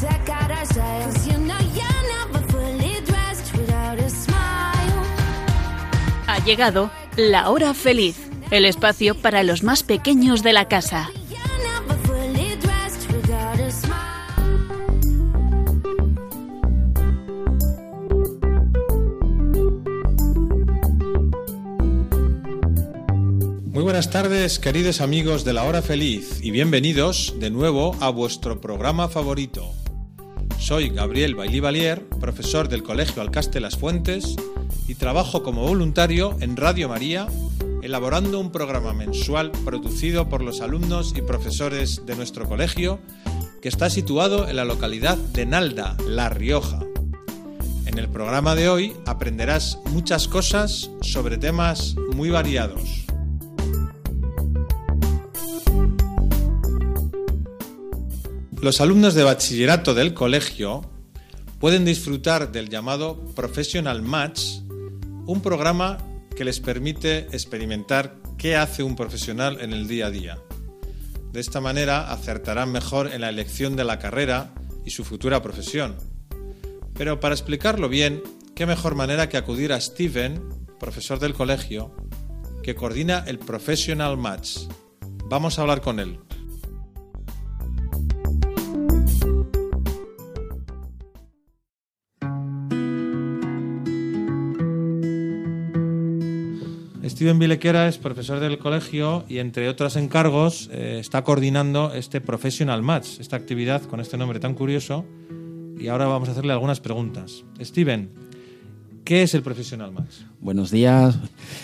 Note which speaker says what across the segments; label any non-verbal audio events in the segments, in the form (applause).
Speaker 1: check out our style. 'Cause you know you're never fully dressed without a smile.
Speaker 2: Ha llegado la hora feliz, el espacio para los más pequeños de la casa.
Speaker 3: Muy buenas tardes, queridos amigos de la hora feliz, y bienvenidos de nuevo a vuestro programa favorito. Soy Gabriel Bailí Valier, profesor del Colegio Alcaste Las Fuentes, y trabajo como voluntario en Radio María, elaborando un programa mensual producido por los alumnos y profesores de nuestro colegio, que está situado en la localidad de Nalda, La Rioja. En el programa de hoy aprenderás muchas cosas sobre temas muy variados. Los alumnos de bachillerato del colegio pueden disfrutar del llamado Professional Match, un programa que les permite experimentar qué hace un profesional en el día a día. De esta manera acertarán mejor en la elección de la carrera y su futura profesión. Pero para explicarlo bien, qué mejor manera que acudir a Steven, profesor del colegio, que coordina el Professional Match. Vamos a hablar con él. Steven Vilequera es profesor del colegio y entre otros encargos eh, está coordinando este Professional Match, esta actividad con este nombre tan curioso. Y ahora vamos a hacerle algunas preguntas. Steven, ¿qué es el Professional Match?
Speaker 4: Buenos días.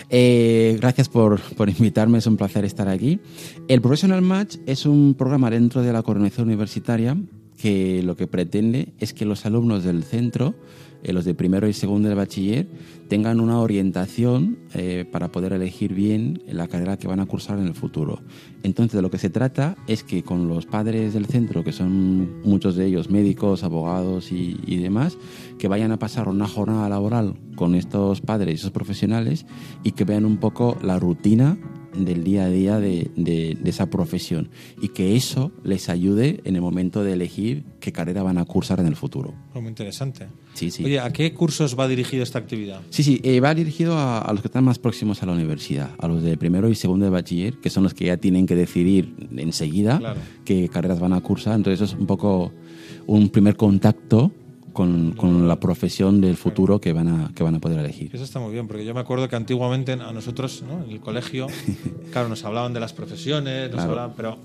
Speaker 4: Eh, gracias por, por invitarme, es un placer estar aquí. El Professional Match es un programa dentro de la coordinación universitaria que lo que pretende es que los alumnos del centro, eh, los de primero y segundo de bachiller, tengan una orientación eh, para poder elegir bien la carrera que van a cursar en el futuro. Entonces, de lo que se trata es que con los padres del centro, que son muchos de ellos médicos, abogados y, y demás, que vayan a pasar una jornada laboral con estos padres y esos profesionales y que vean un poco la rutina del día a día de, de- de esa profesión y que eso les ayude en el momento de elegir qué carrera van a cursar en el futuro.
Speaker 3: Oh, Muy interesante.
Speaker 4: Sí, sí.
Speaker 3: Oye, ¿a qué cursos va dirigida esta actividad?
Speaker 4: Sí, sí, eh, va dirigido a, a los que están más próximos a la universidad, a los de primero y segundo de bachiller, que son los que ya tienen que decidir enseguida
Speaker 3: Claro.
Speaker 4: qué carreras van a cursar. Entonces, eso es un poco un primer contacto con, con la profesión del futuro que van a, que van a poder elegir.
Speaker 3: Eso está muy bien, porque yo me acuerdo que antiguamente a nosotros, ¿no? en el colegio, (laughs) claro, nos hablaban de las profesiones, nos
Speaker 4: Claro.
Speaker 3: hablaban, pero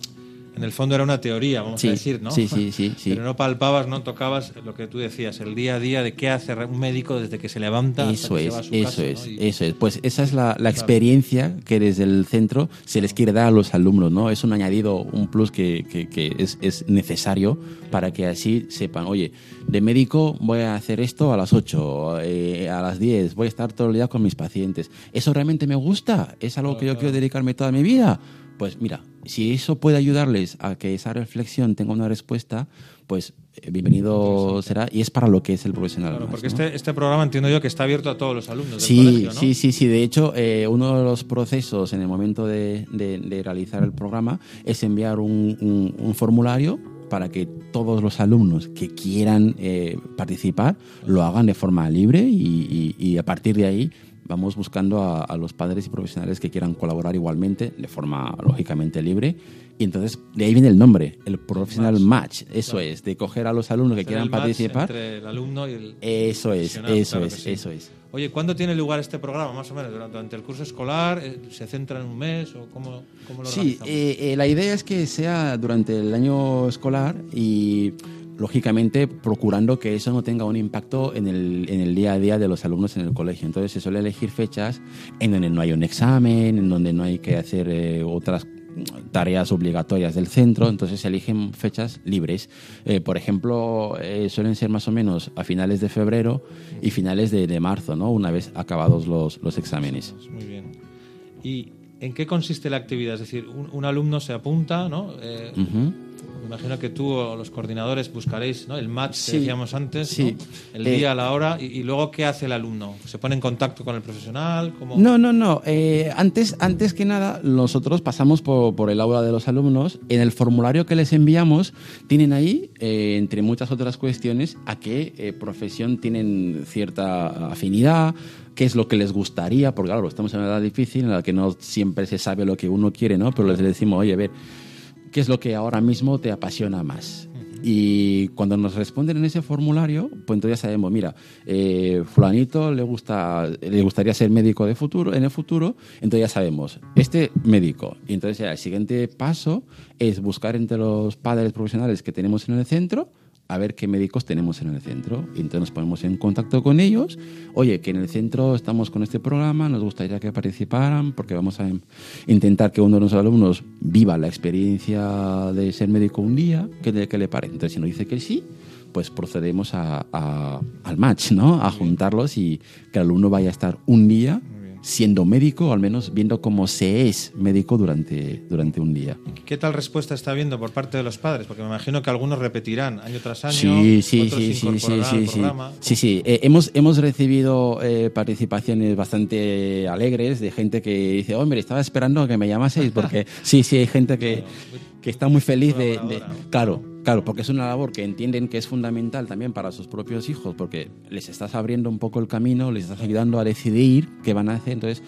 Speaker 3: en el fondo era una teoría, vamos
Speaker 4: Sí,
Speaker 3: a decir, ¿no?
Speaker 4: sí, sí, sí, (laughs) sí.
Speaker 3: Pero no palpabas, no tocabas lo que tú decías, el día a día de qué hace un médico desde que se levanta hasta
Speaker 4: Eso
Speaker 3: se
Speaker 4: es,
Speaker 3: va a su
Speaker 4: eso
Speaker 3: casa,
Speaker 4: es,
Speaker 3: ¿no? Y-
Speaker 4: eso es. Pues esa es la, la experiencia que desde el centro se les quiere dar a los alumnos, ¿no? Es un añadido, un plus que, que- que es, es necesario para que así sepan, oye, de médico voy a hacer esto a las 8, eh, a las 10, voy a estar todo el día con mis pacientes. ¿Eso realmente me gusta? ¿Es algo que yo quiero dedicarme toda mi vida? Pues mira, si eso puede ayudarles a que esa reflexión tenga una respuesta, pues eh, bienvenido será y es para lo que es el profesional.
Speaker 3: Claro, porque
Speaker 4: ¿no?
Speaker 3: este, este programa entiendo yo que está abierto a todos los alumnos
Speaker 4: Sí,
Speaker 3: del colegio, ¿no?
Speaker 4: sí, sí, sí. De hecho, eh, uno de los procesos en el momento de, de- de realizar el programa es enviar un, un- un formulario para que todos los alumnos que quieran eh, participar lo hagan de forma libre y, y- y a partir de ahí vamos buscando a, a los padres y profesionales que quieran colaborar igualmente de forma lógicamente libre. Y entonces de ahí viene el nombre, el Professional Match. Eso es, de coger a los alumnos que
Speaker 3: Hacer
Speaker 4: quieran
Speaker 3: el match
Speaker 4: participar.
Speaker 3: Entre el alumno y el.
Speaker 4: Eso es, eso
Speaker 3: claro
Speaker 4: es,
Speaker 3: sí.
Speaker 4: eso es.
Speaker 3: Oye, ¿cuándo tiene lugar este programa, más o menos? ¿Durante, el curso escolar? Eh, ¿Se centra en un mes o cómo, cómo lo
Speaker 4: Sí, eh, eh, la idea es que sea durante el año escolar y lógicamente procurando que eso no tenga un impacto en el, en el día a día de los alumnos en el colegio. Entonces se suele elegir fechas en donde no hay un examen, en donde no hay que hacer eh, otras tareas obligatorias del centro, entonces se eligen fechas libres. Eh, por ejemplo, eh, suelen ser más o menos a finales de febrero y finales de, de marzo, ¿no? una vez acabados los, los exámenes.
Speaker 3: Muy bien. ¿Y en qué consiste la actividad? Es decir, un, un alumno se apunta, ¿no? Me imagino que tú o los coordinadores buscaréis ¿no? el match
Speaker 4: Sí,
Speaker 3: que decíamos antes,
Speaker 4: sí.
Speaker 3: ¿no? el
Speaker 4: Eh,
Speaker 3: día, la hora, y, y luego ¿qué hace el alumno? ¿Se pone en contacto con el profesional? ¿Cómo?
Speaker 4: No, no, no. Eh, antes, antes que nada, nosotros pasamos por, por el aula de los alumnos. En el formulario que les enviamos, tienen ahí, eh, entre muchas otras cuestiones, a qué eh, profesión tienen cierta afinidad, qué es lo que les gustaría, porque claro, estamos en una edad difícil en la que no siempre se sabe lo que uno quiere, ¿no? Pero les decimos, oye, a ver, ¿qué es lo que ahora mismo te apasiona más? Y cuando nos responden en ese formulario, pues entonces ya sabemos, mira, eh, fulanito le gusta, le gustaría ser médico de futuro, en el futuro, entonces ya sabemos, este médico. Y entonces ya el siguiente paso es buscar entre los padres profesionales que tenemos en el centro, a ver qué médicos tenemos en el centro. Y entonces nos ponemos en contacto con ellos. Oye, que en el centro estamos con este programa, nos gustaría que participaran porque vamos a intentar que uno de los alumnos viva la experiencia de ser médico un día, que le, que le parece. Entonces, si nos dice que sí, pues procedemos a- a- al match, ¿no? A juntarlos y que el alumno vaya a estar un día siendo médico, o al menos viendo cómo se es médico durante, durante un día.
Speaker 3: ¿Qué tal respuesta está habiendo por parte de los padres? Porque me imagino que algunos repetirán año tras año,
Speaker 4: Sí, sí,
Speaker 3: otros
Speaker 4: sí, sí, sí, sí, sí. Sí, sí. Eh, hemos, hemos recibido eh, participaciones bastante alegres de gente que dice, hombre, estaba esperando a que me llamaseis, porque (laughs) sí, sí, hay gente que, que está muy feliz de, de-. Claro, claro, porque es una labor que entienden que es fundamental también para sus propios hijos, porque les estás abriendo un poco el camino, les estás ayudando a decidir qué van a hacer, entonces...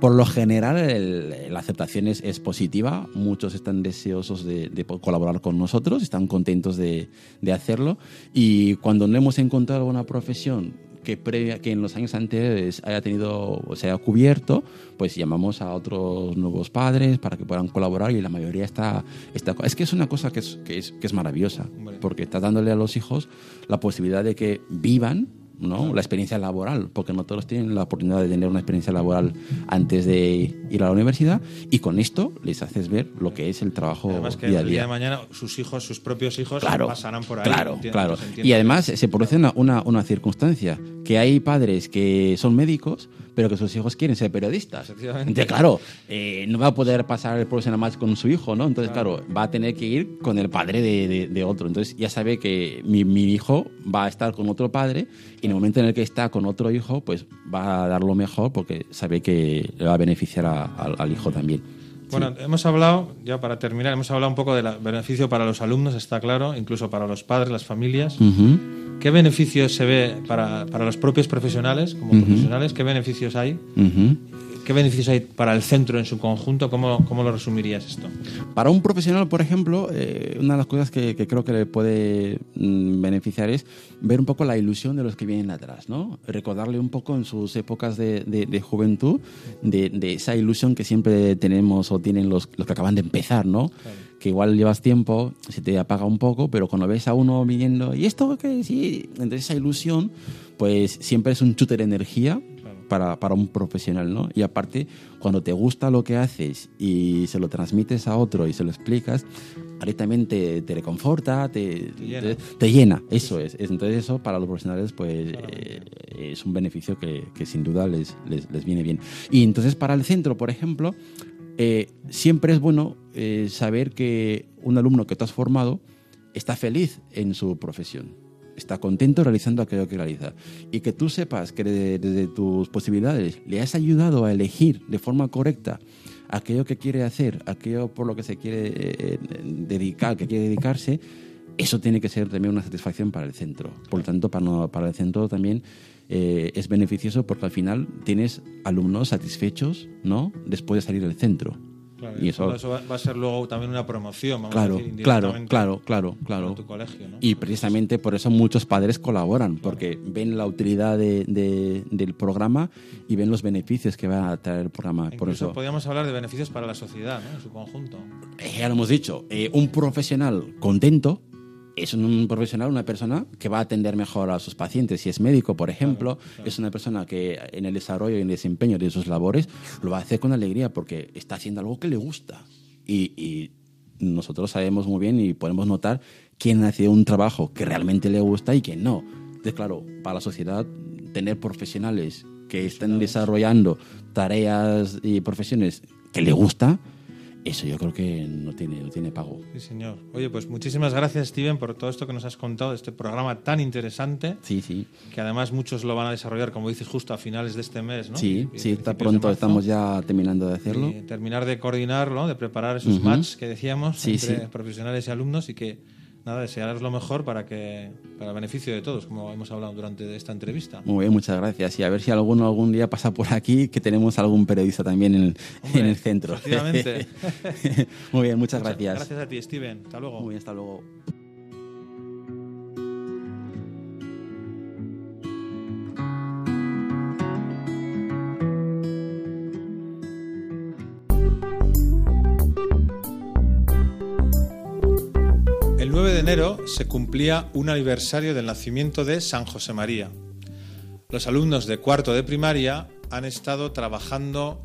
Speaker 4: Por lo general, el- la aceptación es, es positiva. Muchos están deseosos de, de colaborar con nosotros, están contentos de, de hacerlo. Y cuando no hemos encontrado una profesión que, previa, que en los años anteriores haya tenido o se haya cubierto, pues llamamos a otros nuevos padres para que puedan colaborar y la mayoría está... está es que es una cosa que es, que es, que es maravillosa, porque está dándole a los hijos la posibilidad de que vivan ¿no? la experiencia laboral, porque no todos tienen la oportunidad de tener una experiencia laboral antes de ir a la universidad y con esto les haces ver lo que es el trabajo
Speaker 3: Además que
Speaker 4: día a
Speaker 3: el día
Speaker 4: día.
Speaker 3: de mañana sus hijos, sus propios hijos
Speaker 4: Claro,
Speaker 3: pasarán por ahí.
Speaker 4: claro, claro. Y además se produce una, una, una circunstancia, que hay padres que son médicos, pero que sus hijos quieren ser periodistas. Entonces, claro, eh, no va a poder pasar el profesional match con su hijo, ¿no? Entonces, claro, va a tener que ir con el padre de, de- de otro. Entonces, ya sabe que mi, mi hijo va a estar con otro padre y en el momento en el que está con otro hijo, pues va a dar lo mejor porque sabe que le va a beneficiar a- al- al hijo también.
Speaker 3: Bueno, hemos hablado, ya para terminar, hemos hablado un poco del beneficio para los alumnos, está claro, incluso para los padres, las familias. ¿Qué beneficios se ve para, para los propios profesionales, como profesionales? ¿Qué beneficios hay? ¿Qué beneficios hay para el centro en su conjunto? ¿Cómo, cómo lo resumirías esto?
Speaker 4: Para un profesional, por ejemplo, eh, una de las cosas que, que creo que le puede mm, beneficiar es ver un poco la ilusión de los que vienen atrás, ¿no? Recordarle un poco en sus épocas de, de- de juventud de, de esa ilusión que siempre tenemos o tienen los, los que acaban de empezar, ¿no? Que igual llevas tiempo, se te apaga un poco, pero cuando ves a uno viniendo, ¿y esto qué? Sí, entonces esa ilusión, pues siempre es un chute de energía para, para un profesional, ¿no? Y aparte, cuando te gusta lo que haces y se lo transmites a otro y se lo explicas, ahí también te, te reconforta, te,
Speaker 3: Te llena.
Speaker 4: te- te llena, eso es. Es- Entonces eso para los profesionales pues eh, es un beneficio que, que sin duda les, les, les viene bien. Y entonces para el centro, por ejemplo, eh, siempre es bueno eh, saber que un alumno que tú has formado está feliz en su profesión está contento realizando aquello que realiza. Y que tú sepas que de- desde tus posibilidades le has ayudado a elegir de forma correcta aquello que quiere hacer, aquello por lo que se quiere eh, dedicar, que quiere dedicarse, eso tiene que ser también una satisfacción para el centro. Por lo tanto, para, para el centro también eh, es beneficioso porque al final tienes alumnos satisfechos ¿no? después de salir del centro.
Speaker 3: Claro,
Speaker 4: y eso,
Speaker 3: eso va, a ser luego también una promoción, vamos
Speaker 4: claro,
Speaker 3: a decir,
Speaker 4: claro, claro, claro, claro.
Speaker 3: para tu colegio, ¿no?
Speaker 4: Y precisamente por eso muchos padres colaboran, porque ven la utilidad de- de- del programa y ven los beneficios que va a traer el programa. Por eso,
Speaker 3: podríamos hablar de beneficios para la sociedad, ¿no? En su conjunto.
Speaker 4: eh, ya lo hemos dicho, eh, un profesional contento es un profesional, una persona que va a atender mejor a sus pacientes. Si es médico, por ejemplo, es una persona que en el desarrollo y en el desempeño de sus labores lo va a hacer con alegría porque está haciendo algo que le gusta. Y, y nosotros sabemos muy bien y podemos notar quién hace un trabajo que realmente le gusta y quién no. Entonces, claro, para la sociedad, tener profesionales que estén desarrollando tareas y profesiones que le gusta eso yo creo que no tiene, no tiene pago.
Speaker 3: Sí, señor. Oye, pues muchísimas gracias, Steven, por todo esto que nos has contado de este programa tan interesante,
Speaker 4: Sí, sí.
Speaker 3: que además muchos lo van a desarrollar, como dices, justo a finales de este mes, ¿no?
Speaker 4: Sí,
Speaker 3: Y
Speaker 4: sí, está pronto, estamos ya terminando de hacerlo.
Speaker 3: Y terminar de coordinarlo, de preparar esos matches que decíamos
Speaker 4: Sí,
Speaker 3: entre
Speaker 4: sí.
Speaker 3: profesionales y alumnos y que, nada, desearos lo mejor para que para el beneficio de todos, como hemos hablado durante esta entrevista.
Speaker 4: Muy bien, muchas gracias. Y a ver si alguno algún día pasa por aquí, que tenemos algún periodista también en el,
Speaker 3: Hombre,
Speaker 4: en el centro.
Speaker 3: efectivamente. (laughs)
Speaker 4: Muy bien, muchas
Speaker 3: Muchas
Speaker 4: gracias.
Speaker 3: Gracias a ti, Steven. Hasta luego.
Speaker 4: Muy bien, hasta luego.
Speaker 3: 9 de enero se cumplía un aniversario del nacimiento de San José María. Los alumnos de cuarto de primaria han estado trabajando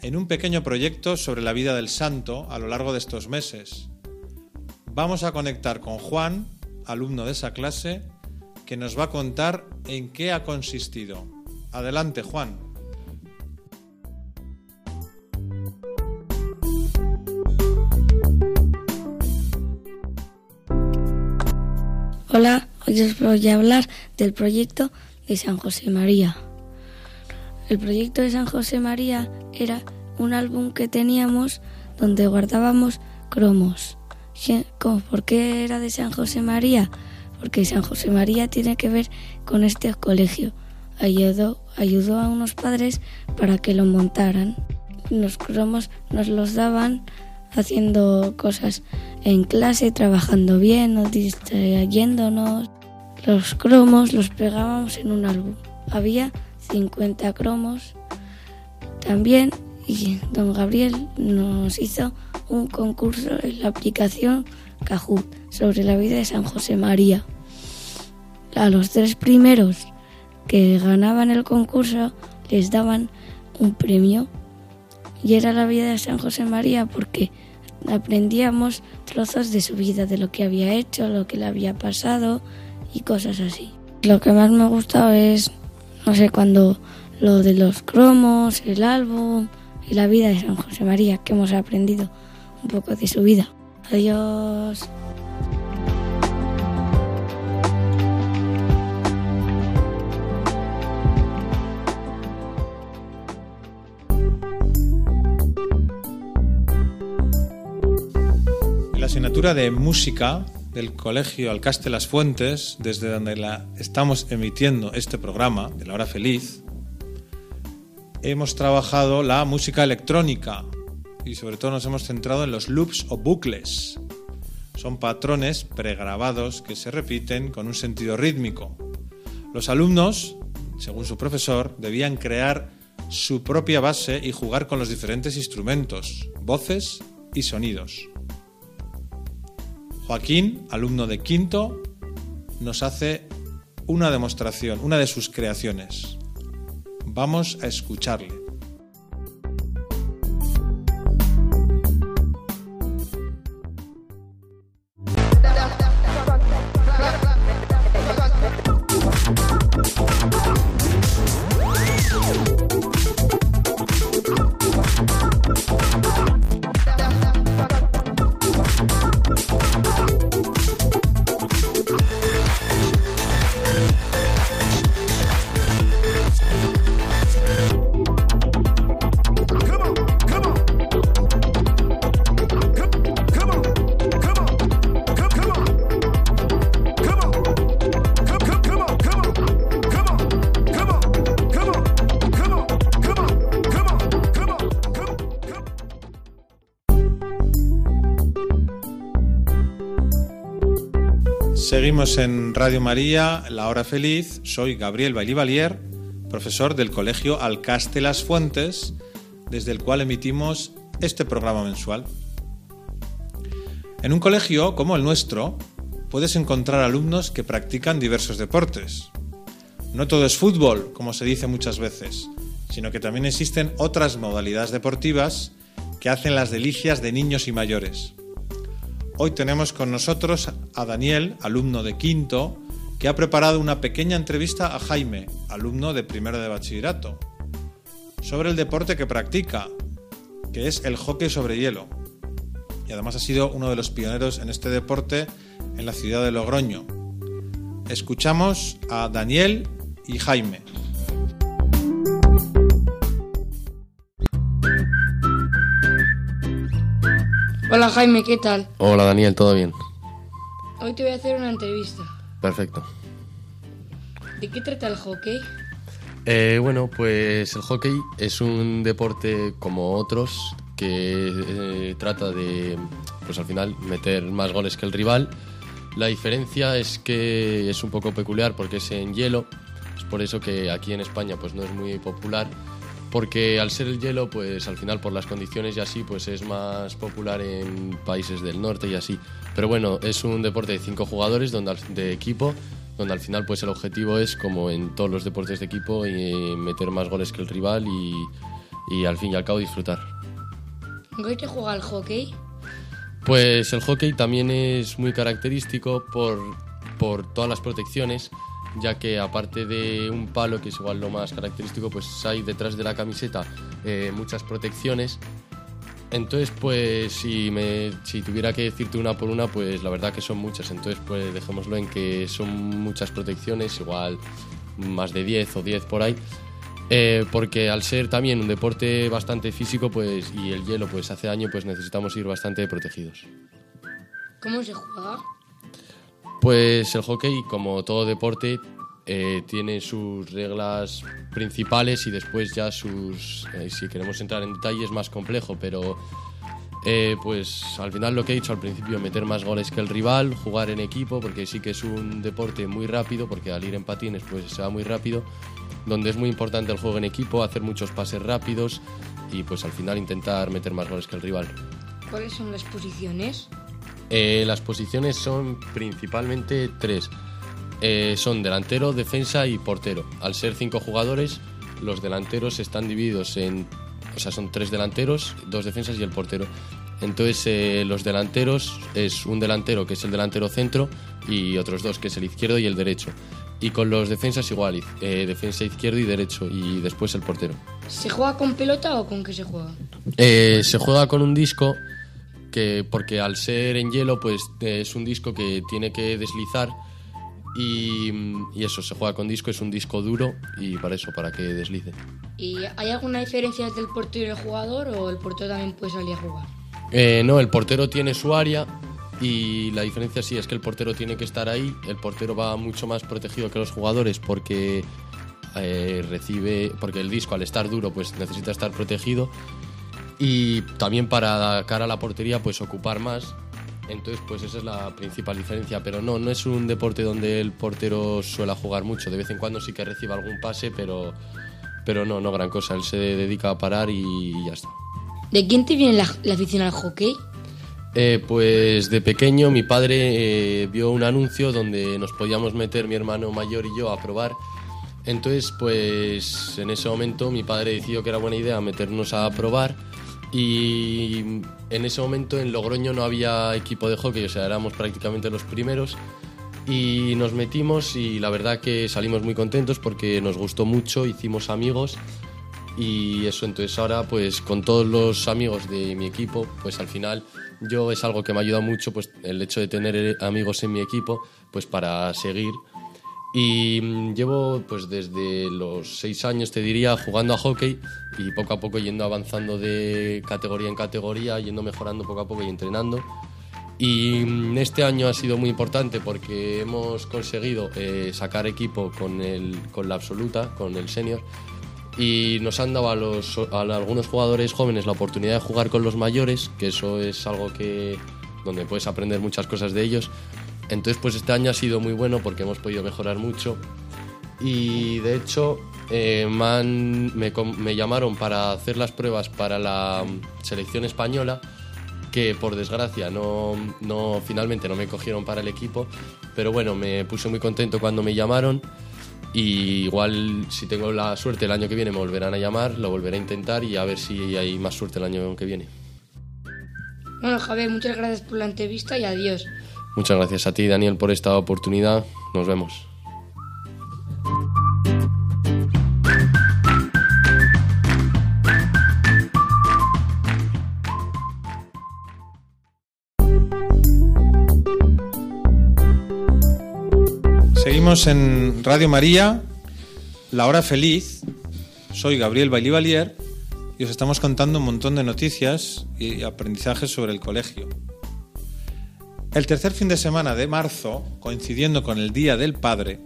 Speaker 3: en un pequeño proyecto sobre la vida del santo a lo largo de estos meses. Vamos a conectar con Juan, alumno de esa clase, que nos va a contar en qué ha consistido. Adelante, Juan.
Speaker 5: Hola, hoy os voy a hablar del proyecto de San José María. El proyecto de San José María era un álbum que teníamos donde guardábamos cromos. ¿Por qué era de San José María? Porque San José María tiene que ver con este colegio. Ayudó, ayudó a unos padres para que lo montaran. Los cromos nos los daban haciendo cosas en clase, trabajando bien, no distrayéndonos. Los cromos los pegábamos en un álbum. Había 50 cromos. También y don Gabriel nos hizo un concurso en la aplicación Kahoot sobre la vida de San José María. A los tres primeros que ganaban el concurso les daban un premio y era la vida de San José María porque aprendíamos trozos de su vida, de lo que había hecho, lo que le había pasado y cosas así. Lo que más me ha gustado es, no sé, cuando lo de los cromos, el álbum y la vida de San José María, que hemos aprendido un poco de su vida. Adiós.
Speaker 3: De música del Colegio Alcaste Las Fuentes, desde donde la estamos emitiendo este programa de la hora feliz, hemos trabajado la música electrónica y sobre todo nos hemos centrado en los loops o bucles. Son patrones pregrabados que se repiten con un sentido rítmico. Los alumnos, según su profesor, debían crear su propia base y jugar con los diferentes instrumentos, voces y sonidos. Joaquín, alumno de quinto, nos hace una demostración, una de sus creaciones. Vamos a escucharle. Seguimos en Radio María, La Hora Feliz. Soy Gabriel Bailivalier, profesor del Colegio Alcaste Las Fuentes, desde el cual emitimos este programa mensual. En un colegio como el nuestro, puedes encontrar alumnos que practican diversos deportes. No todo es fútbol, como se dice muchas veces, sino que también existen otras modalidades deportivas que hacen las delicias de niños y mayores. Hoy tenemos con nosotros a Daniel, alumno de quinto, que ha preparado una pequeña entrevista a Jaime, alumno de primero de bachillerato, sobre el deporte que practica, que es el hockey sobre hielo. y además ha sido uno de los pioneros en este deporte en la ciudad de Logroño. Escuchamos a Daniel y Jaime.
Speaker 6: Hola Jaime, ¿qué tal?
Speaker 7: Hola Daniel, ¿todo bien?
Speaker 6: Hoy te voy a hacer una entrevista.
Speaker 7: Perfecto.
Speaker 6: ¿De qué trata el hockey?
Speaker 7: Eh, bueno, pues el hockey es un deporte como otros que eh, trata de, pues al final, meter más goles que el rival. La diferencia es que es un poco peculiar porque es en hielo. Es por eso que aquí en España pues no es muy popular. Porque al ser el hielo, pues al final por las condiciones y así, pues es más popular en países del norte y así. Pero bueno, es un deporte de cinco jugadores donde al- de equipo, donde al final pues el objetivo es, como en todos los deportes de equipo, eh, meter más goles que el rival y, y al fin y al cabo disfrutar.
Speaker 6: ¿En qué se juega el hockey?
Speaker 7: Pues el hockey también es muy característico por, por todas las protecciones, ya que aparte de un palo, que es igual lo más característico, pues hay detrás de la camiseta eh, muchas protecciones. Entonces, pues si, me, si tuviera que decirte una por una, pues la verdad que son muchas. Entonces, pues dejémoslo en que son muchas protecciones, igual más de 10 o 10 por ahí. Eh, porque al ser también un deporte bastante físico pues, y el hielo pues hace daño, pues necesitamos ir bastante protegidos.
Speaker 6: ¿Cómo se juega?
Speaker 7: Pues el hockey, como todo deporte, eh, tiene sus reglas principales y después ya sus... eh, si queremos entrar en detalle es más complejo, pero eh, pues al final lo que he dicho al principio, meter más goles que el rival, jugar en equipo, porque sí que es un deporte muy rápido, porque al ir en patines pues se va muy rápido, donde es muy importante el juego en equipo, hacer muchos pases rápidos y pues al final intentar meter más goles que el rival.
Speaker 6: ¿Cuáles son las posiciones?
Speaker 7: Eh, las posiciones son principalmente tres. Eh, son delantero, defensa y portero. Al ser cinco jugadores, los delanteros están divididos en... O sea, son tres delanteros, dos defensas y el portero. Entonces, eh, los delanteros es un delantero que es el delantero centro y otros dos que es el izquierdo y el derecho. Y con los defensas igual, eh, defensa izquierdo y derecho y después el portero.
Speaker 6: ¿Se juega con pelota o con qué se juega?
Speaker 7: Eh, se juega con un disco que porque al ser en hielo pues es un disco que tiene que deslizar y, y eso se juega con disco es un disco duro y para eso para que deslice.
Speaker 6: ¿Y hay alguna diferencia entre el portero y el jugador o el portero también puede salir a jugar?
Speaker 7: Eh, no el portero tiene su área y la diferencia sí es que el portero tiene que estar ahí. El portero va mucho más protegido que los jugadores porque eh, recibe porque el disco al estar duro pues necesita estar protegido y también para cara a la portería pues ocupar más. Entonces pues esa es la principal diferencia. Pero no no es un deporte donde el portero suele jugar mucho. De vez en cuando sí que recibe algún pase pero pero no no gran cosa. Él se dedica a parar y, ya está.
Speaker 6: ¿De quién te viene la, la afición al hockey?
Speaker 7: Eh, pues de pequeño mi padre eh, vio un anuncio donde nos podíamos meter mi hermano mayor y yo a probar. Entonces, pues en ese momento mi padre decidió que era buena idea meternos a probar y en ese momento en Logroño no había equipo de hockey, o sea, éramos prácticamente los primeros. Y nos metimos y la verdad que salimos muy contentos porque nos gustó mucho, hicimos amigos. Y eso entonces ahora pues con todos los amigos de mi equipo pues al final yo es algo que me ayuda mucho pues el hecho de tener eh, amigos en mi equipo pues para seguir y mm, llevo pues desde los seis años te diría jugando a hockey y poco a poco yendo avanzando de categoría en categoría yendo mejorando poco a poco y entrenando y mm, este año ha sido muy importante porque hemos conseguido eh, sacar equipo con, el, con la absoluta, con el senior, y nos han dado a, los, a algunos jugadores jóvenes la oportunidad de jugar con los mayores, que eso es algo que donde puedes aprender muchas cosas de ellos. Entonces, pues este año ha sido muy bueno porque hemos podido mejorar mucho. Y de hecho, eh, me, han- me me llamaron para hacer las pruebas para la selección española, que por desgracia no, no finalmente no me cogieron para el equipo. Pero bueno, me puse muy contento cuando me llamaron. Y igual si tengo la suerte el año que viene me volverán a llamar, lo volveré a intentar y a ver si hay más suerte el año que viene.
Speaker 6: Bueno, Javier, muchas gracias por la entrevista y adiós.
Speaker 7: Muchas gracias a ti, Daniel, por esta oportunidad. Nos vemos.
Speaker 3: Seguimos en Radio María, La Hora Feliz. Soy Gabriel Bailivalier y os estamos contando un montón de noticias y aprendizajes sobre el colegio. El tercer fin de semana de marzo, coincidiendo con el Día del Padre,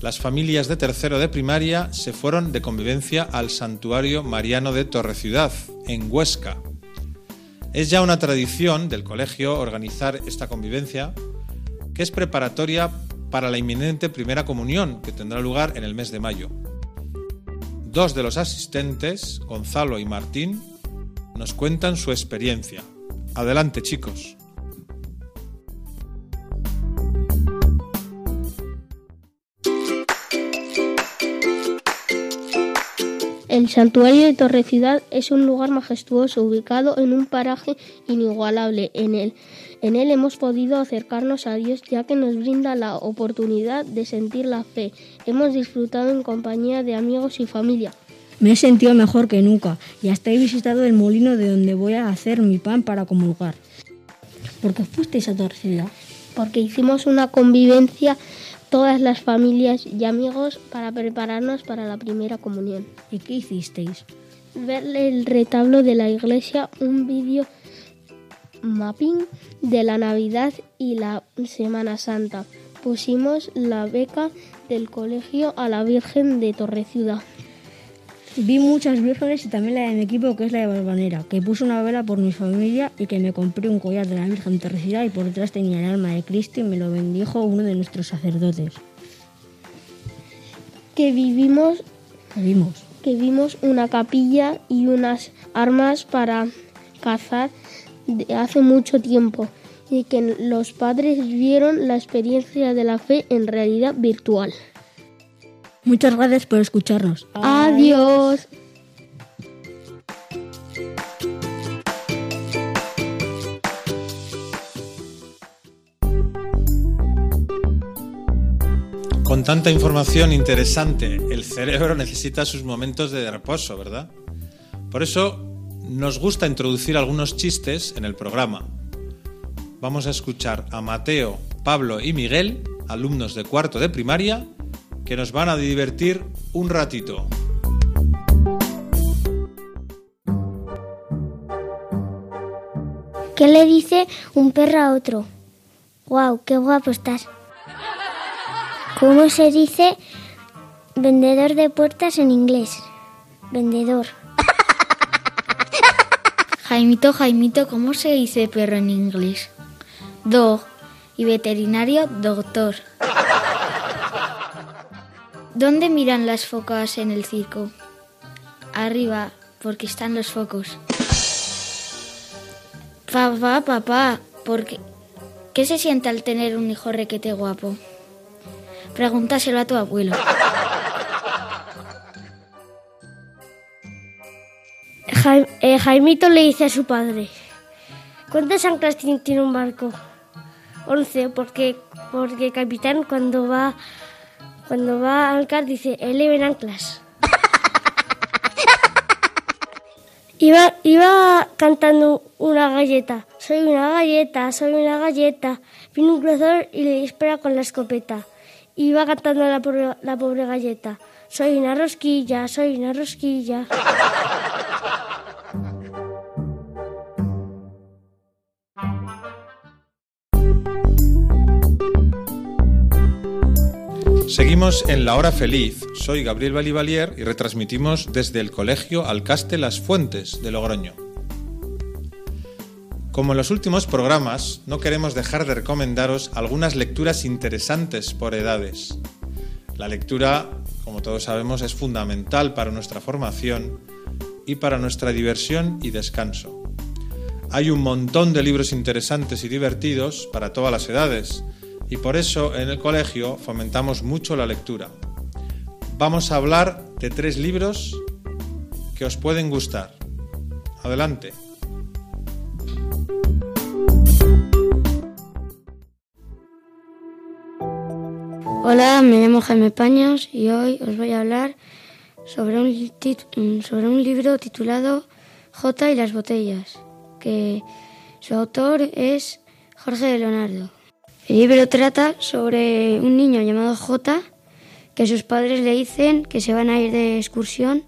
Speaker 3: las familias de tercero de primaria se fueron de convivencia al Santuario Mariano de Torreciudad, en Huesca. Es ya una tradición del colegio organizar esta convivencia, que es preparatoria para la inminente primera comunión, que tendrá lugar en el mes de mayo. Dos de los asistentes, Gonzalo y Martín, nos cuentan su experiencia. Adelante, chicos.
Speaker 8: El santuario de Torrecidad es un lugar majestuoso ubicado en un paraje inigualable. En él, en él hemos podido acercarnos a Dios ya que nos brinda la oportunidad de sentir la fe. Hemos disfrutado en compañía de amigos y familia.
Speaker 9: Me he sentido mejor que nunca y hasta he visitado el molino de donde voy a hacer mi pan para comulgar.
Speaker 8: ¿Por qué fuisteis a Torrecidad? Porque hicimos una convivencia todas las familias y amigos para prepararnos para la primera comunión.
Speaker 9: ¿Y qué hicisteis?
Speaker 8: Ver el retablo de la iglesia, un vídeo mapping de la Navidad y la Semana Santa. Pusimos la beca del colegio a la Virgen de Torreciudad.
Speaker 9: Vi muchas vírgenes y también la de mi equipo, que es la de Balvanera, que puso una vela por mi familia y que me compré un collar de la Virgen Tercera y por detrás tenía el alma de Cristo y me lo bendijo uno de nuestros sacerdotes.
Speaker 8: Que vivimos,
Speaker 9: Vimos.
Speaker 8: que vimos una capilla y unas armas para cazar de hace mucho tiempo y que los padres vieron la experiencia de la fe en realidad virtual.
Speaker 9: Muchas gracias por escucharnos.
Speaker 8: Adiós.
Speaker 3: Con tanta información interesante, el cerebro necesita sus momentos de reposo, ¿verdad? Por eso nos gusta introducir algunos chistes en el programa. Vamos a escuchar a Mateo, Pablo y Miguel, alumnos de cuarto de primaria, que nos van a divertir un ratito.
Speaker 10: ¿Qué le dice un perro a otro? ¡Guau, qué guapo estás! ¿Cómo se dice vendedor de puertas en inglés? Vendedor. (laughs)
Speaker 11: Jaimito, Jaimito, ¿cómo se dice perro en inglés? Dog. Y veterinario, doctor. ¿Dónde miran las focas en el circo? Arriba, porque están los focos. Papá, papá, ¿por qué? ¿Qué se siente al tener un hijo requete guapo? Pregúntaselo a tu abuelo.
Speaker 10: Jaim- eh, Jaimito le dice a su padre, ¿cuántas anclas tiene, tiene un barco? Once, porque, porque capitán cuando va, cuando va a anclar dice, eleven anclas. (laughs) Iba, iba cantando una galleta. Soy una galleta, soy una galleta. Viene un cruzador y le dispara con la escopeta. Iba cantando la pobre, la pobre galleta. Soy una rosquilla, soy una rosquilla. (laughs)
Speaker 3: En La Hora Feliz. Soy Gabriel Balivalier y retransmitimos desde el Colegio Alcaste Las Fuentes de Logroño. Como en los últimos programas, no queremos dejar de recomendaros algunas lecturas interesantes por edades. La lectura, como todos sabemos, es fundamental para nuestra formación y para nuestra diversión y descanso. Hay un montón de libros interesantes y divertidos para todas las edades y por eso en el colegio fomentamos mucho la lectura. Vamos a hablar de tres libros que os pueden gustar. Adelante.
Speaker 12: Hola, me llamo Jaime Paños y hoy os voy a hablar sobre un, sobre un libro titulado J y las botellas, que su autor es Jorge de Leonardo. El libro trata sobre un niño llamado J que sus padres le dicen que se van a ir de excursión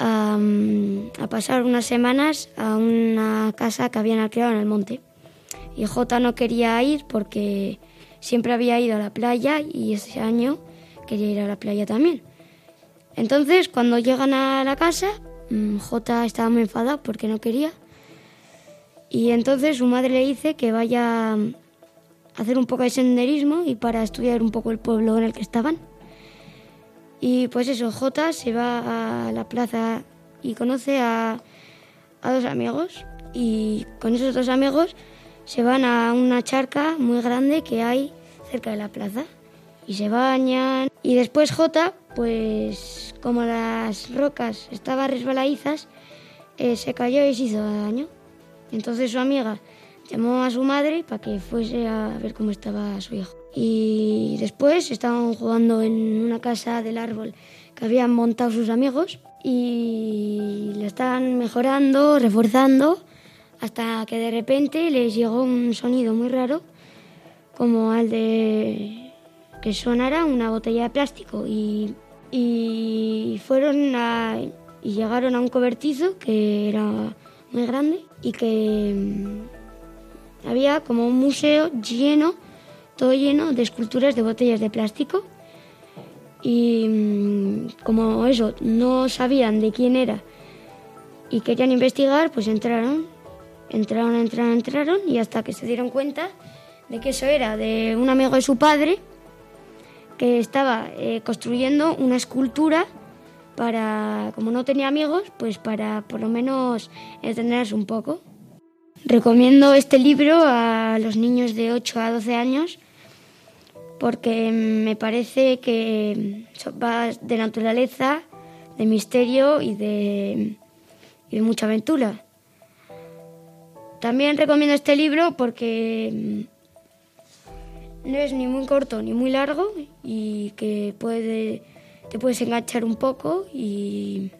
Speaker 12: a, mm, a pasar unas semanas a una casa que habían alquilado en el monte. Y J no quería ir porque siempre había ido a la playa y ese año quería ir a la playa también. Entonces, cuando llegan a la casa, mm, J estaba muy enfadado porque no quería. Y entonces su madre le dice que vaya hacer un poco de senderismo y para estudiar un poco el pueblo en el que estaban. Y pues eso, J se va a la plaza y conoce a, a dos amigos. Y con esos dos amigos se van a una charca muy grande que hay cerca de la plaza. Y se bañan. Y después J, pues como las rocas estaban resbaladizas, eh, se cayó y se hizo daño. Entonces su amiga llamó a su madre para que fuese a ver cómo estaba su hijo. Y después estaban jugando en una casa del árbol que habían montado sus amigos y la estaban mejorando, reforzando, hasta que de repente les llegó un sonido muy raro, como al de que sonara una botella de plástico y, y fueron a, y llegaron a un cobertizo que era muy grande y que había como un museo lleno, todo lleno de esculturas de botellas de plástico. Y mm, como eso, no sabían de quién era y querían investigar, pues entraron, entraron, entraron, entraron y hasta que se dieron cuenta de que eso era de un amigo de su padre que estaba eh, construyendo una escultura para, como no tenía amigos, pues para por lo menos entretenerse un poco. Recomiendo este libro a los niños de 8 a 12 años porque me parece que va de naturaleza, de misterio y de, mucha aventura. También recomiendo este libro porque no es ni muy corto ni muy largo y que te puedes enganchar un poco y,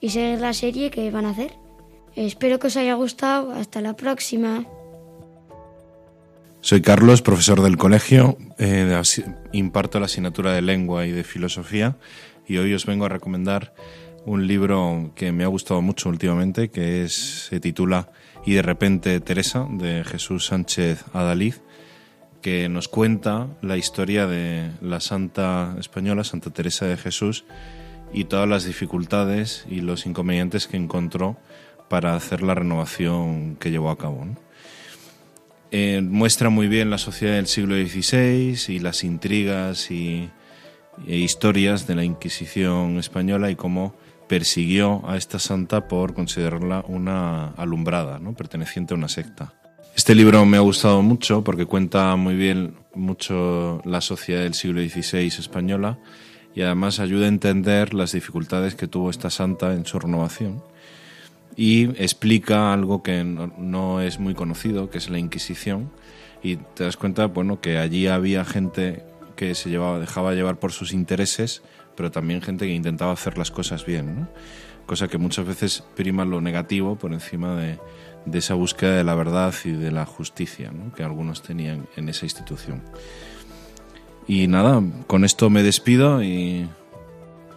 Speaker 12: y ser la serie que van a hacer. Espero que os haya gustado. Hasta la próxima.
Speaker 13: Soy Carlos, profesor del colegio, eh, imparto la asignatura de lengua y de filosofía y hoy os vengo a recomendar un libro que me ha gustado mucho últimamente, que se titula Y de repente Teresa, de Jesús Sánchez Adalid que nos cuenta la historia de la santa española, Santa Teresa de Jesús, y todas las dificultades y los inconvenientes que encontró para hacer la renovación que llevó a cabo. Eh, muestra muy bien la sociedad del siglo XVI y las intrigas y, e historias de la Inquisición española y cómo persiguió a esta santa por considerarla una alumbrada, ¿no? perteneciente a una secta. Este libro me ha gustado mucho porque cuenta muy bien mucho la sociedad del siglo XVI española y además ayuda a entender las dificultades que tuvo esta santa en su renovación y explica algo que no, es muy conocido, que es la Inquisición y te das cuenta bueno que allí había gente que se llevaba dejaba llevar por sus intereses, pero también gente que intentaba hacer las cosas bien, cosa que muchas veces prima lo negativo por encima de, de esa búsqueda de la verdad y de la justicia que algunos tenían en esa institución. Y nada, con esto me despido y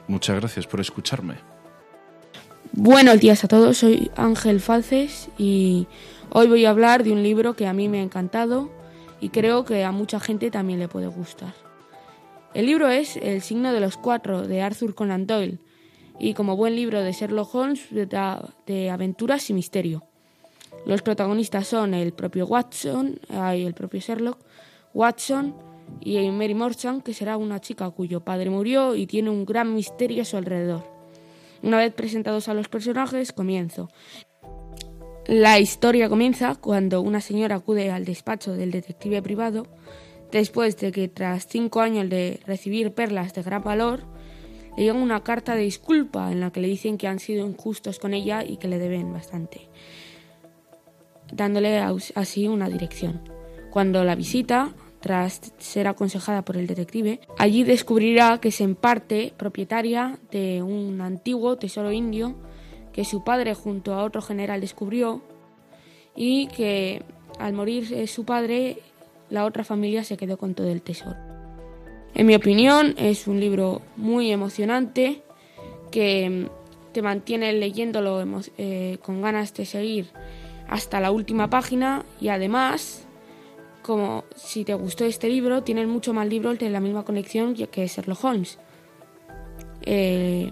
Speaker 13: muchas gracias por escucharme.
Speaker 14: Buenos días a todos, soy Ángel Falces y hoy voy a hablar de un libro que a mí me ha encantado y creo que a mucha gente también le puede gustar. El libro es El signo de los cuatro de Arthur Conan Doyle y como buen libro de Sherlock Holmes de aventuras y misterio. Los protagonistas son el propio Watson, el propio Sherlock, Watson y Mary Morchan, que será una chica cuyo padre murió y tiene un gran misterio a su alrededor. Una vez presentados a los personajes, comienzo. La historia comienza cuando una señora acude al despacho del detective privado después de que tras cinco años de recibir perlas de gran valor, le llega una carta de disculpa en la que le dicen que han sido injustos con ella y que le deben bastante dándole así una dirección. Cuando la visita, tras ser aconsejada por el detective, allí descubrirá que es en parte propietaria de un antiguo tesoro indio que su padre junto a otro general descubrió y que al morir eh, su padre, la otra familia se quedó con todo el tesoro. En mi opinión, es un libro muy emocionante que mm, te mantiene leyéndolo eh, con ganas de seguir hasta la última página y además, como si te gustó este libro, tienen mucho más libros de la misma colección que Sherlock Holmes. Eh,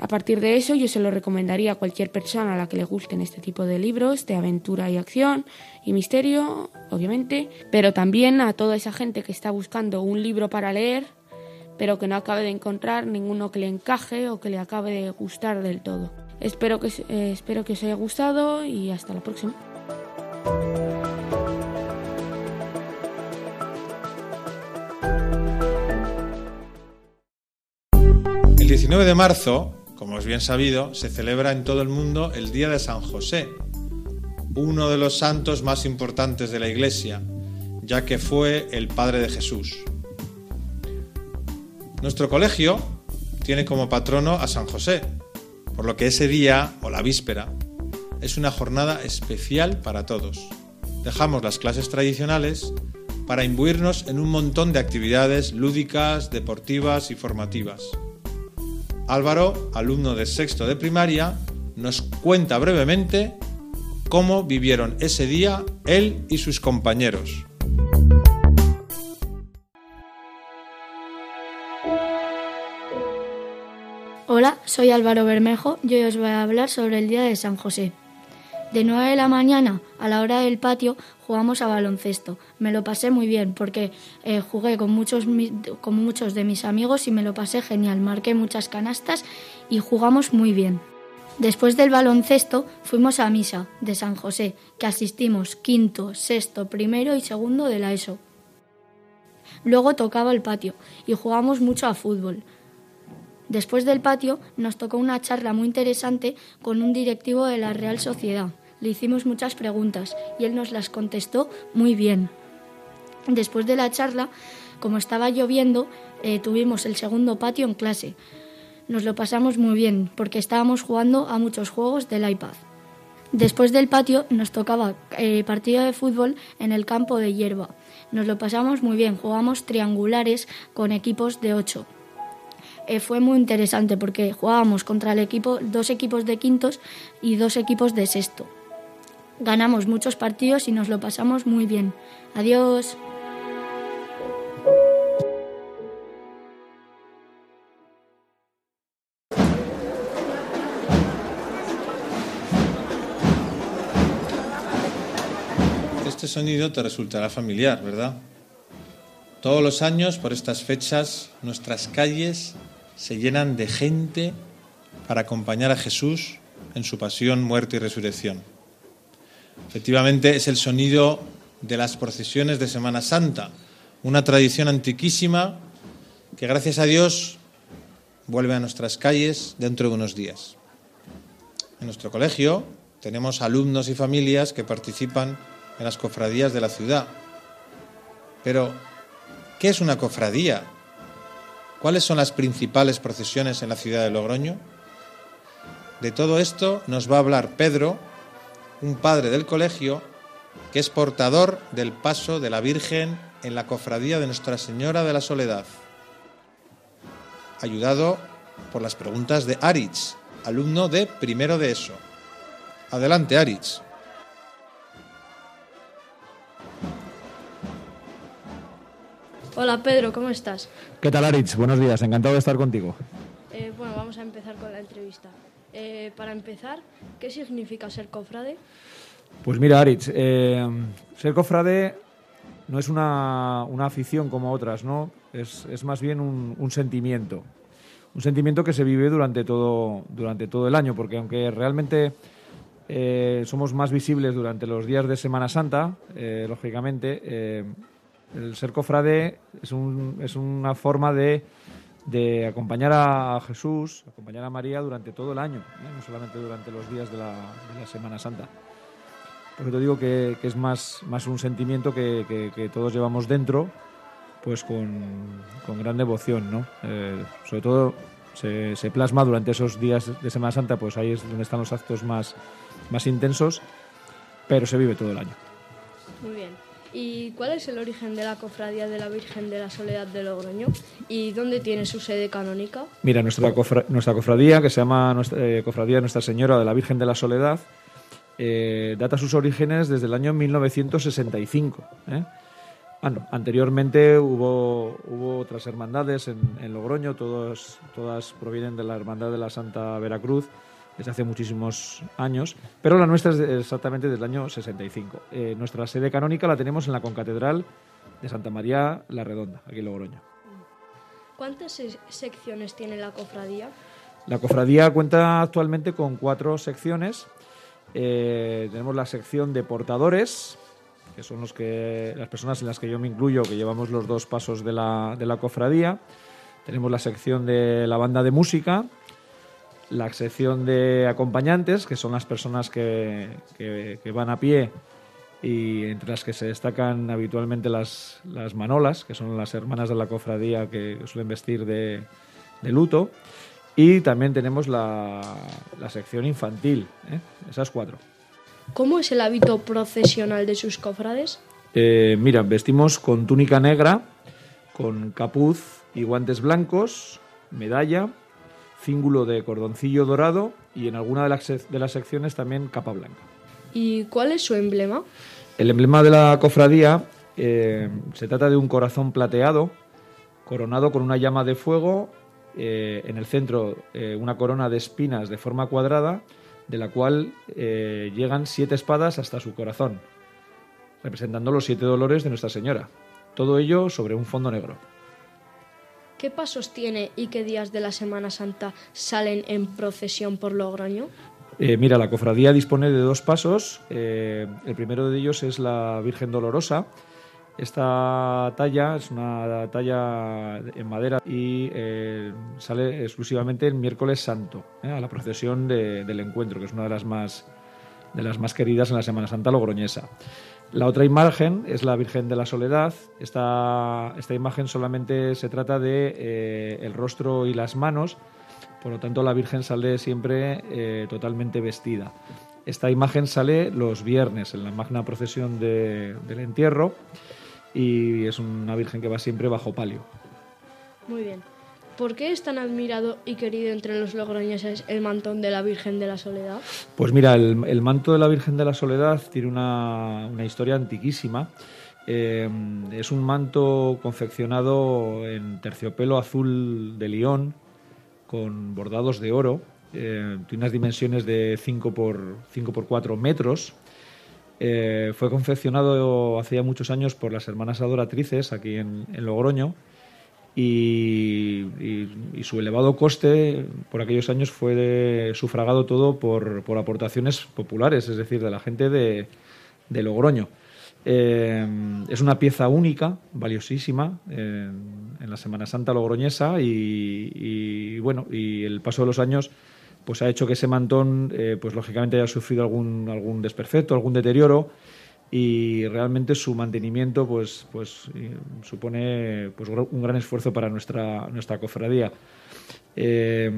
Speaker 14: a partir de eso, yo se lo recomendaría a cualquier persona a la que le gusten este tipo de libros de aventura y acción y misterio, obviamente, pero también a toda esa gente que está buscando un libro para leer, pero que no acabe de encontrar ninguno que le encaje o que le acabe de gustar del todo. Espero que, eh, espero que os haya gustado y hasta la próxima.
Speaker 3: 19 de marzo, como es bien sabido, se celebra en todo el mundo el Día de San José, uno de los santos más importantes de la Iglesia, ya que fue el padre de Jesús. Nuestro colegio tiene como patrono a San José, por lo que ese día o la víspera es una jornada especial para todos. Dejamos las clases tradicionales para imbuirnos en un montón de actividades lúdicas, deportivas y formativas. Álvaro, alumno de sexto de primaria, nos cuenta brevemente cómo vivieron ese día él y sus compañeros.
Speaker 15: Hola, soy Álvaro Bermejo y hoy os voy a hablar sobre el Día de San José. De 9 de la mañana a la hora del patio jugamos a baloncesto. Me lo pasé muy bien porque eh, jugué con muchos, con muchos de mis amigos y me lo pasé genial. Marqué muchas canastas y jugamos muy bien. Después del baloncesto fuimos a misa de San José, que asistimos quinto, sexto, primero y segundo de la ESO. Luego tocaba el patio y jugamos mucho a fútbol. Después del patio nos tocó una charla muy interesante con un directivo de la Real Sociedad. Le hicimos muchas preguntas y él nos las contestó muy bien. Después de la charla, como estaba lloviendo, eh, tuvimos el segundo patio en clase. Nos lo pasamos muy bien porque estábamos jugando a muchos juegos del iPad. Después del patio nos tocaba eh, partido de fútbol en el campo de hierba. Nos lo pasamos muy bien, jugamos triangulares con equipos de ocho eh, fue muy interesante porque jugábamos contra el equipo, dos equipos de quintos y dos equipos de sexto. Ganamos muchos partidos y nos lo pasamos muy bien. Adiós.
Speaker 3: Este sonido te resultará familiar, ¿verdad? Todos los años, por estas fechas, nuestras calles se llenan de gente para acompañar a Jesús en su pasión, muerte y resurrección. Efectivamente, es el sonido de las procesiones de Semana Santa, una tradición antiquísima que, gracias a Dios, vuelve a nuestras calles dentro de unos días. En nuestro colegio tenemos alumnos y familias que participan en las cofradías de la ciudad. Pero, ¿qué es una cofradía? ¿Cuáles son las principales procesiones en la ciudad de Logroño? De todo esto nos va a hablar Pedro, un padre del colegio, que es portador del paso de la Virgen en la cofradía de Nuestra Señora de la Soledad, ayudado por las preguntas de Aritz, alumno de primero de ESO. Adelante, Aritz.
Speaker 16: Hola Pedro, ¿cómo estás?
Speaker 17: ¿Qué tal, Aritz? Buenos días, encantado de estar contigo.
Speaker 16: Eh, bueno, vamos a empezar con la entrevista. Eh, para empezar, ¿qué significa ser cofrade?
Speaker 17: Pues mira, Aritz, eh, ser cofrade no es una, una afición como otras, ¿no? Es, es más bien un, sentimiento. Un sentimiento que se vive durante todo, durante todo el año, porque aunque realmente eh, somos más visibles durante los días de Semana Santa, lógicamente, el ser cofrade es, un- es una forma de, de acompañar a Jesús, acompañar a María durante todo el año, ¿eh? no solamente durante los días de la, Semana Santa. Por eso te digo que, es más, un sentimiento que, todos llevamos dentro, pues con, gran devoción, ¿no? Eh, sobre todo se, plasma durante esos días de Semana Santa, pues ahí es donde están los actos más intensos, pero se vive todo el año.
Speaker 16: ¿Y cuál es el origen de la cofradía de la Virgen de la Soledad de Logroño? ¿Y dónde tiene su sede canónica?
Speaker 17: Mira, nuestra, cofra- nuestra cofradía, que se llama nuestra, eh, Cofradía Nuestra Señora de la Virgen de la Soledad, eh, data sus orígenes desde el año 1965. ¿eh? Ah, anteriormente hubo, otras hermandades en, Logroño, todas provienen de la Hermandad de la Santa Veracruz desde hace muchísimos años, pero la nuestra es exactamente del año 65. Eh, nuestra sede canónica la tenemos en la concatedral de Santa María la Redonda, aquí en Logroño.
Speaker 16: ¿Cuántas se- secciones tiene la cofradía?
Speaker 17: La cofradía cuenta actualmente con cuatro secciones. Eh, tenemos la sección de portadores, que son los que, las personas en las que yo me incluyo, que llevamos los dos pasos de la, de la cofradía. Tenemos la sección de la banda de música, la sección de acompañantes, que son las personas que, que- que van a pie y entre las que se destacan habitualmente las, las manolas, que son las hermanas de la cofradía que suelen vestir de, de luto. Y también tenemos la, la sección infantil, ¿eh? esas cuatro.
Speaker 16: ¿Cómo es el hábito procesional de sus cofrades?
Speaker 17: Eh, mira, vestimos con túnica negra, con capuz y guantes blancos, medalla, cíngulo de cordoncillo dorado y en alguna de las, de las secciones también capa blanca.
Speaker 16: ¿Y cuál es su emblema?
Speaker 17: El emblema de la cofradía eh, se trata de un corazón plateado coronado con una llama de fuego, eh, en el centro eh, una corona de espinas de forma cuadrada, de la cual llegan siete espadas hasta su corazón, representando los siete dolores de Nuestra Señora. Todo ello sobre un fondo negro.
Speaker 16: ¿Qué pasos tiene y qué días de la Semana Santa salen en procesión por Logroño?
Speaker 17: Eh, mira, la cofradía dispone de dos pasos. Eh, el primero de ellos es la Virgen Dolorosa. Esta talla es una talla en madera y eh, sale exclusivamente el miércoles santo, a la procesión de- del encuentro, que es una de las más de las más queridas en la Semana Santa logroñesa. La otra imagen es la Virgen de la Soledad. Esta, esta imagen solamente se trata de eh, el rostro y las manos, por lo tanto la Virgen sale siempre eh, totalmente vestida. Esta imagen sale los viernes en la magna procesión de- del entierro y es una Virgen que va siempre bajo palio.
Speaker 16: Muy bien. ¿Por qué es tan admirado y querido entre los logroñeses el mantón de la Virgen de la Soledad?
Speaker 17: Pues mira, el, el manto de la Virgen de la Soledad tiene una, historia antiquísima. Eh, es un manto confeccionado en terciopelo azul de León con bordados de oro. Eh, tiene unas dimensiones de 5 por, 5 por 4 metros. Eh, fue confeccionado hace muchos años por las hermanas adoratrices aquí en Logroño y, su elevado coste por aquellos años fue de- sufragado todo por, por aportaciones populares, es decir, de la gente de, de Logroño. Eh, es una pieza única, valiosísima en, la Semana Santa logroñesa y, bueno, y el paso de los años pues ha hecho que ese mantón pues, pues lógicamente haya sufrido algún, algún desperfecto, algún deterioro y realmente su mantenimiento pues, pues eh, supone pues, un gran esfuerzo para nuestra, nuestra cofradía. Eh,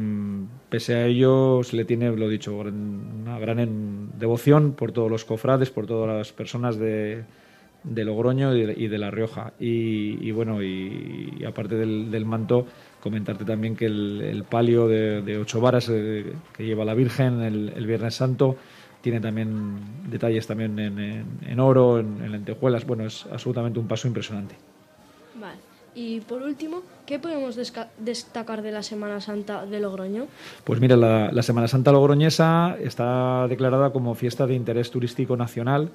Speaker 17: pese a ello, se le tiene, lo dicho, una gran devoción por todos los cofrades, por todas las personas de, de Logroño y de, y de La Rioja. Y, bueno, y, aparte del, del manto, comentarte también que el, el palio de, de ocho varas eh, que lleva la Virgen el, el Viernes Santo tiene también detalles también en, en- en oro, en, en lentejuelas. Bueno, es absolutamente un paso impresionante.
Speaker 16: Vale. Y por último, ¿qué podemos destacar de la Semana Santa de Logroño?
Speaker 17: Pues mira, la, la Semana Santa logroñesa está declarada como fiesta de interés turístico nacional.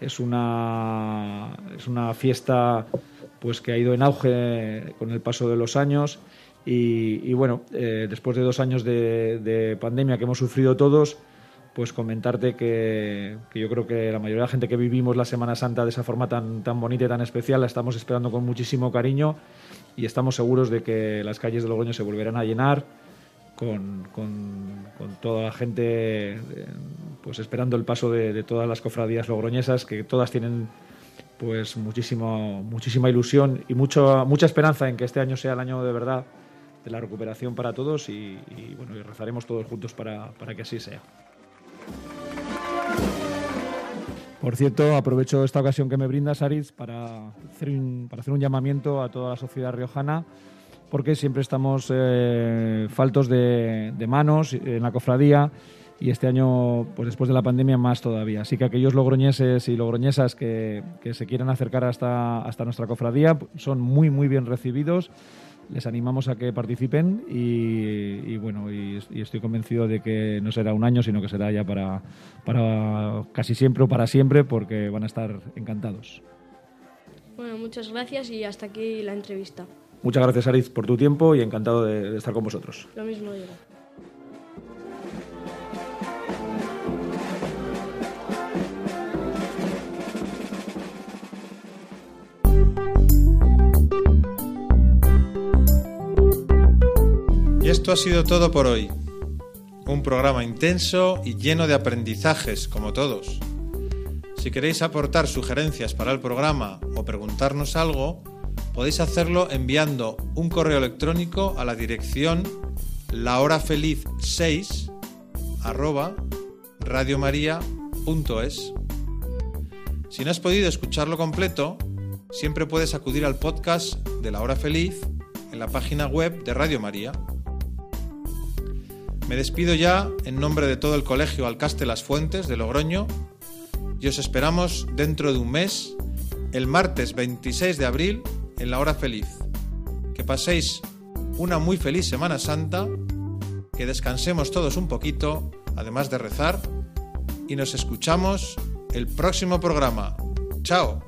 Speaker 17: Es una, es una fiesta pues, que ha ido en auge con el paso de los años. Y, y bueno, eh, después de dos años de, de pandemia que hemos sufrido todos, pues comentarte que, yo creo que la mayoría de la gente que vivimos la Semana Santa de esa forma tan, tan bonita y tan especial la estamos esperando con muchísimo cariño y estamos seguros de que las calles de Logroño se volverán a llenar con, con- toda la gente eh, pues esperando el paso de, todas las cofradías logroñesas que todas tienen pues muchísimo, muchísima ilusión y mucho, mucha esperanza en que este año sea el año de verdad de la recuperación para todos y, y, bueno y rezaremos todos juntos para, para que así sea. Por cierto, aprovecho esta ocasión que me brindas, Aritz, para hacer un, para hacer un llamamiento a toda la sociedad riojana, porque siempre estamos eh, faltos de, de manos en la cofradía y este año, pues después de la pandemia, más todavía. Así que aquellos logroñeses y logroñesas que, que se quieran acercar hasta, hasta nuestra cofradía son muy, muy bien recibidos. Les animamos a que participen y, y bueno, y, y estoy convencido de que no será un año, sino que será ya para, para casi siempre o para siempre, porque van a estar encantados.
Speaker 16: Bueno, muchas gracias y hasta aquí la entrevista.
Speaker 17: Muchas gracias, Ariz, por tu tiempo y encantado de, de estar con vosotros.
Speaker 16: Lo mismo digo.
Speaker 3: Y esto ha sido todo por hoy. Un programa intenso y lleno de aprendizajes, como todos. Si queréis aportar sugerencias para el programa o preguntarnos algo, podéis hacerlo enviando un correo electrónico a la dirección lahorafeliz6 arroba. Si no has podido escucharlo completo, siempre puedes acudir al podcast de La Hora Feliz en la página web de Radio María. Me despido ya en nombre de todo el Colegio Alcaste Las Fuentes de Logroño y os esperamos dentro de un mes, el martes 26 de abril, en la hora feliz. Que paséis una muy feliz Semana Santa, que descansemos todos un poquito, además de rezar, y nos escuchamos el próximo programa. ¡Chao!